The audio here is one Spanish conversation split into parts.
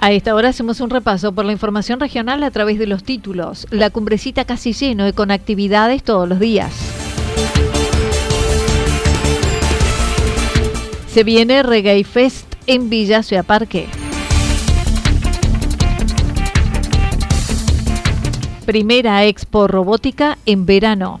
A esta hora hacemos un repaso por la información regional a través de los títulos. La cumbrecita casi lleno y con actividades todos los días. Se viene Reggae Fest en Villa Ciudad. Primera Expo Robótica en verano.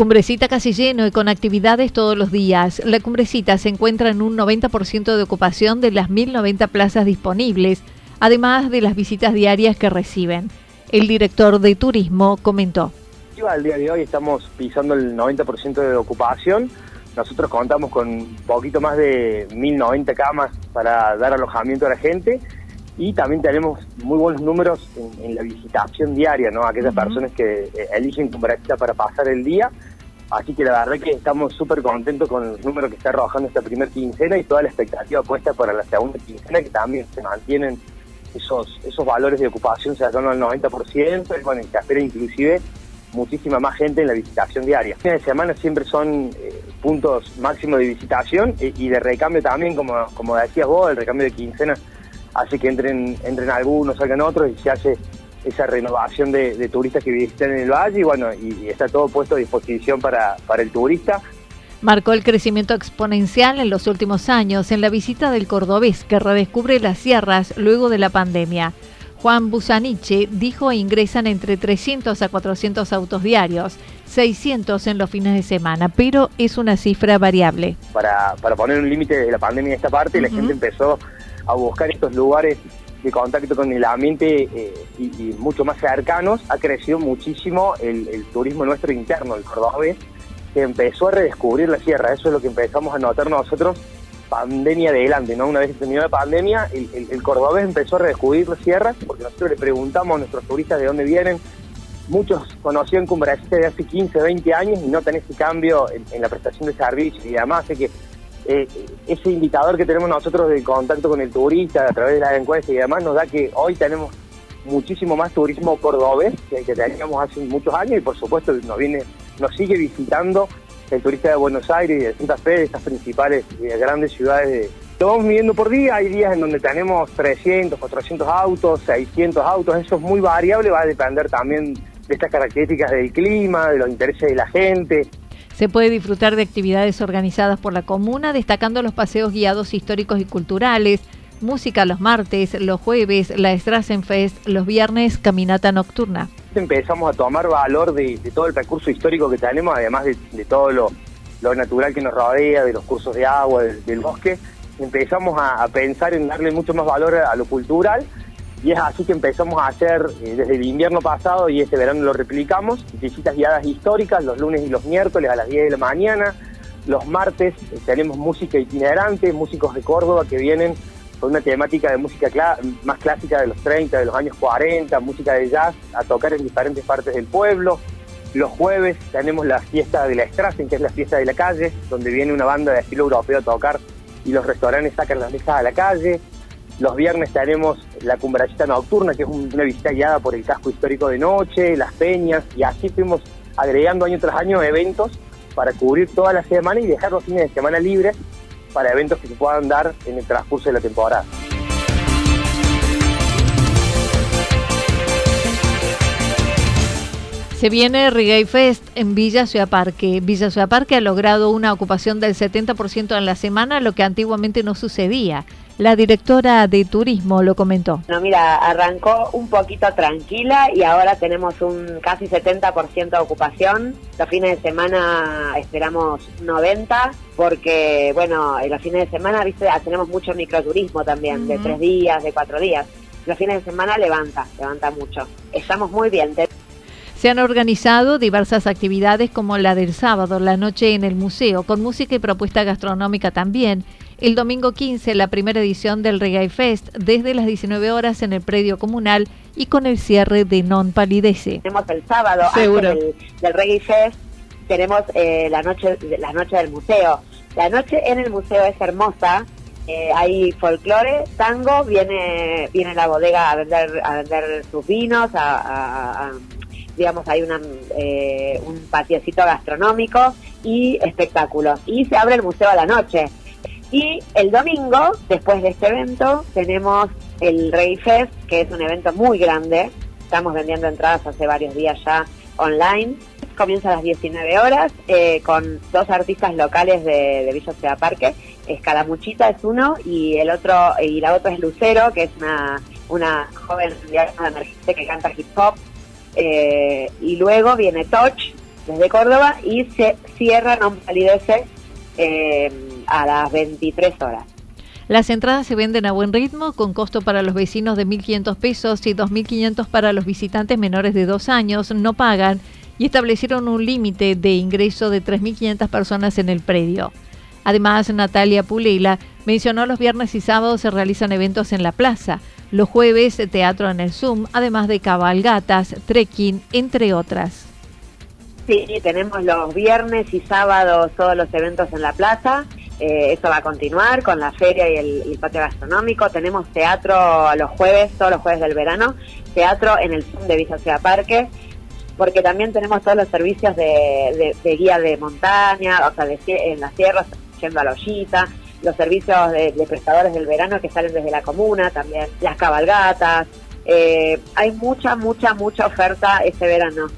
Cumbrecita casi lleno y con actividades todos los días. La Cumbrecita se encuentra en un 90% de ocupación de las 1.090 plazas disponibles, además de las visitas diarias que reciben. El director de turismo comentó. Al día de hoy estamos pisando el 90% de ocupación. Nosotros contamos con un poquito más de 1.090 camas para dar alojamiento a la gente y también tenemos muy buenos números en, la visitación diaria, ¿no? Aquellas personas que eh, eligen Cumbrecita para pasar el día Así que la verdad que estamos súper contentos con el número que está arrojando esta primera quincena y toda la expectativa puesta para la segunda quincena, que también se mantienen esos esos valores de ocupación cercano al 90%, y con el que espera inclusive muchísima más gente en la visitación diaria. Fines de semana siempre son eh, puntos máximos de visitación y, de recambio también, como, como decías vos, el recambio de quincena hace que entren, entren algunos, salgan otros y se hace esa renovación de, turistas que visitan el valle y bueno, y, está todo puesto a disposición para, para el turista. Marcó el crecimiento exponencial en los últimos años en la visita del cordobés que redescubre las sierras luego de la pandemia. Juan Busaniche dijo ingresan entre 300 a 400 autos diarios, 600 en los fines de semana, pero es una cifra variable. Para, para poner un límite de la pandemia en esta parte, la gente empezó a buscar estos lugares de contacto con el ambiente eh, y, mucho más cercanos, ha crecido muchísimo el, turismo nuestro interno, el cordobés, que empezó a redescubrir la sierra. Eso es lo que empezamos a notar nosotros pandemia adelante, ¿no? Una vez que terminó la pandemia, el, cordobés empezó a redescubrir la sierra, porque nosotros le preguntamos a nuestros turistas de dónde vienen. Muchos conocían Cumbrecita de hace 15, 20 años y notan ese cambio en, la prestación de servicios y además sé que eh, ese indicador que tenemos nosotros de contacto con el turista a través de las encuestas y demás nos da que hoy tenemos muchísimo más turismo cordobés que, que teníamos hace muchos años y por supuesto nos viene nos sigue visitando el turista de Buenos Aires y de Santa Fe, de estas principales eh, grandes ciudades. De... Lo vamos midiendo por día, hay días en donde tenemos 300, 400 autos, 600 autos, eso es muy variable, va a depender también de estas características del clima, de los intereses de la gente, se puede disfrutar de actividades organizadas por la comuna, destacando los paseos guiados históricos y culturales, música los martes, los jueves, la Strassenfest, los viernes, caminata nocturna. Empezamos a tomar valor de, todo el recurso histórico que tenemos, además de, todo lo, natural que nos rodea, de los cursos de agua, del, bosque. Empezamos a, a, pensar en darle mucho más valor a lo cultural y es así que empezamos a hacer eh, desde el invierno pasado y este verano lo replicamos, visitas guiadas históricas los lunes y los miércoles a las 10 de la mañana. Los martes eh, tenemos música itinerante, músicos de Córdoba que vienen con una temática de música más clásica de los 30, de los años 40, música de jazz, a tocar en diferentes partes del pueblo. Los jueves tenemos la fiesta de la Strassen, que es la fiesta de la calle, donde viene una banda de estilo europeo a tocar y los restaurantes sacan las mesas a la calle. Los viernes tenemos la cumbrachita nocturna, que es una visita guiada por el casco histórico de noche, las peñas, y así fuimos agregando año tras año eventos para cubrir toda la semana y dejar los fines de semana libres para eventos que se puedan dar en el transcurso de la temporada. Se viene Reggae Fest en Villa Ciudad Parque. Villa Ciudad Parque ha logrado una ocupación del 70% en la semana, lo que antiguamente no sucedía. La directora de turismo lo comentó. No, mira, arrancó un poquito tranquila y ahora tenemos un casi 70% de ocupación. Los fines de semana esperamos 90 porque, bueno, en los fines de semana, viste, ah, tenemos mucho microturismo también, de tres días, de cuatro días. Los fines de semana levanta, levanta mucho. Estamos muy bien. Se han organizado diversas actividades como la del sábado, la noche en el museo, con música y propuesta gastronómica también. El domingo 15, la primera edición del Reggae Fest, desde las 19 horas en el predio comunal y con el cierre de Non Palidece. Tenemos el sábado, Seguro. del, Reggae Fest, tenemos eh, la, noche, la noche del museo. La noche en el museo es hermosa, eh, hay folclore, tango, viene viene la bodega a vender a vender sus vinos, a digamos, hay una, eh, un patiecito gastronómico y espectáculos. Y se abre el museo a la noche. Y el domingo, después de este evento, tenemos el Rey Fest, que es un evento muy grande. Estamos vendiendo entradas hace varios días ya online. Comienza a las 19 horas eh, con dos artistas locales de, de Villa Ciudad Parque. Escalamuchita es uno y el otro y la otra es Lucero, que es una, una joven emergente que canta hip hop eh, y luego viene Touch desde Córdoba y se cierra Non Palidece eh, a las 23 horas. Las entradas se venden a buen ritmo, con costo para los vecinos de 1.500 pesos y 2.500 para los visitantes menores de dos años. No pagan y establecieron un límite de ingreso de 3.500 personas en el predio. Además, Natalia Pulela mencionó los viernes y sábados se realizan eventos en la plaza. Los jueves, teatro en el Zoom, además de cabalgatas, trekking, entre otras. Sí, tenemos los viernes y sábados todos los eventos en la plaza. Eh, eso va a continuar con la feria y el, patio gastronómico. Tenemos teatro los jueves, todos los jueves del verano. Teatro en el Zoom de Villa Ciudad Parque. Porque también tenemos todos los servicios de, guía de montaña, o sea, en las tierras, yendo a la ollita los servicios de, prestadores del verano que salen desde la comuna, también las cabalgatas. Eh, hay mucha, mucha, mucha oferta este verano.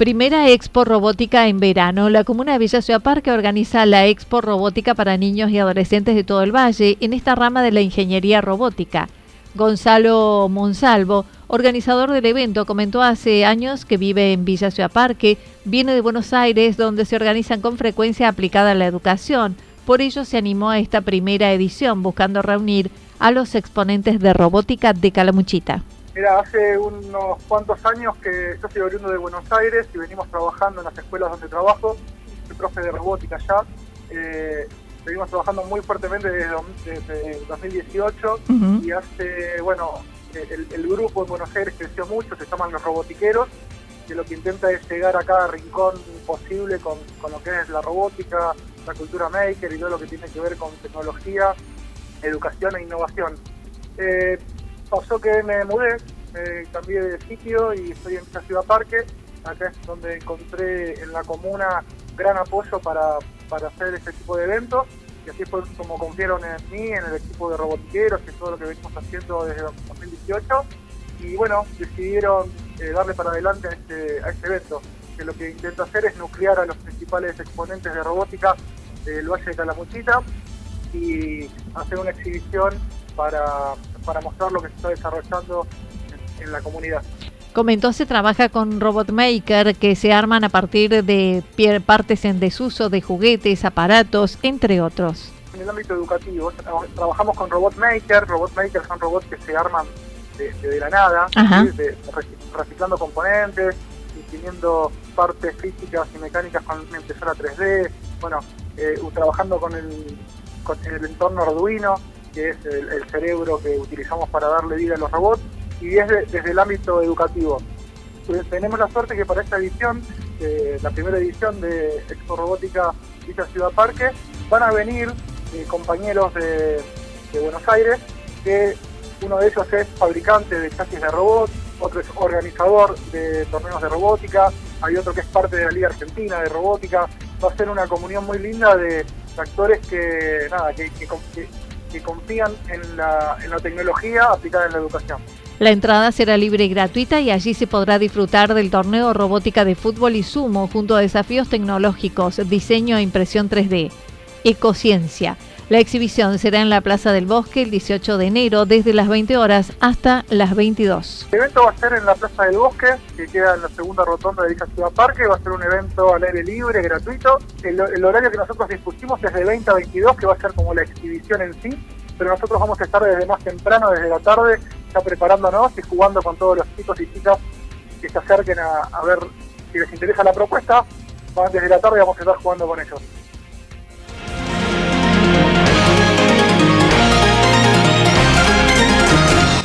Primera Expo Robótica en verano. La comuna de Villa Ciudad Parque organiza la Expo Robótica para niños y adolescentes de todo el valle en esta rama de la ingeniería robótica. Gonzalo Monsalvo, organizador del evento, comentó hace años que vive en Villa Ciudad Parque, viene de Buenos Aires, donde se organizan con frecuencia aplicada a la educación. Por ello se animó a esta primera edición, buscando reunir a los exponentes de robótica de Calamuchita. Mira, hace unos cuantos años que yo soy oriundo de Buenos Aires y venimos trabajando en las escuelas donde trabajo, soy profe de robótica ya. Eh, seguimos trabajando muy fuertemente desde, 2018 y hace, bueno, el, grupo en Buenos Aires creció mucho, se llaman los robotiqueros, que lo que intenta es llegar a cada rincón posible con, lo que es la robótica, la cultura maker y todo lo que tiene que ver con tecnología, educación e innovación. Eh, pasó que me mudé, me cambié de sitio y estoy en esta ciudad parque, acá es donde encontré en la comuna gran apoyo para, para hacer este tipo de eventos y así fue como confiaron en mí, en el equipo de robotiqueros, que todo lo que venimos haciendo desde 2018 y bueno, decidieron eh, darle para adelante a este, a este evento, que lo que intenta hacer es nuclear a los principales exponentes de robótica del Valle de Calamuchita y hacer una exhibición para, para mostrar lo que se está desarrollando en la comunidad. Comentó se trabaja con Robot Maker que se arman a partir de partes en desuso de juguetes, aparatos, entre otros. En el ámbito educativo trabajamos con Robot Maker. Robot Maker son robots que se arman de, la nada, reciclando componentes, imprimiendo partes físicas y mecánicas con una impresora 3D, bueno, eh, trabajando con el, con el entorno Arduino que es el, cerebro que utilizamos para darle vida a los robots, y es desde el ámbito educativo. Pues, tenemos la suerte que para esta edición, la primera edición de Expo Robótica Villa Ciudad Parque, van a venir eh, compañeros de, Buenos Aires, que uno de ellos es fabricante de chasis de robots, otro es organizador de torneos de robótica, hay otro que es parte de la Liga Argentina de Robótica. Va a ser una comunión muy linda de actores que, nada, que, confían en la, en la tecnología aplicada en la educación. La entrada será libre y gratuita y allí se podrá disfrutar del torneo robótica de fútbol y sumo junto a desafíos tecnológicos, diseño e impresión 3D. Ecociencia la exhibición será en la Plaza del Bosque el 18 de enero desde las 20 horas hasta las 22. El evento va a ser en la Plaza del Bosque, que queda en la segunda rotonda de dicha ciudad parque. Va a ser un evento al aire libre, gratuito. El, horario que nosotros dispusimos es de 20 a 22, que va a ser como la exhibición en sí. Pero nosotros vamos a estar desde más temprano, desde la tarde, ya preparándonos y jugando con todos los chicos y chicas que se acerquen a, a ver si les interesa la propuesta. Desde la tarde vamos a estar jugando con ellos.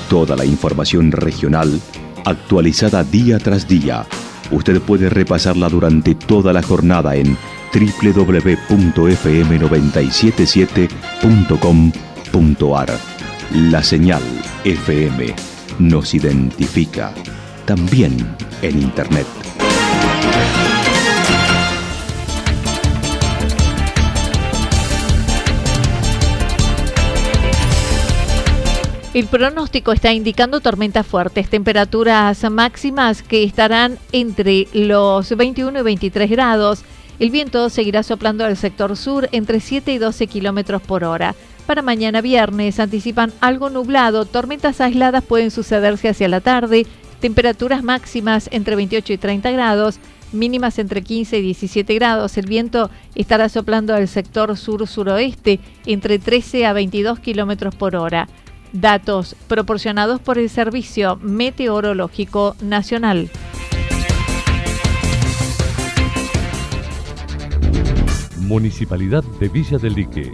Toda la información regional actualizada día tras día. Usted puede repasarla durante toda la jornada en www.fm977.com.ar. La señal FM nos identifica también en Internet. El pronóstico está indicando tormentas fuertes, temperaturas máximas que estarán entre los 21 y 23 grados. El viento seguirá soplando al sector sur entre 7 y 12 kilómetros por hora. Para mañana viernes anticipan algo nublado, tormentas aisladas pueden sucederse hacia la tarde, temperaturas máximas entre 28 y 30 grados, mínimas entre 15 y 17 grados. El viento estará soplando al sector sur-suroeste entre 13 a 22 kilómetros por hora. Datos proporcionados por el Servicio Meteorológico Nacional. Municipalidad de Villa del Lique.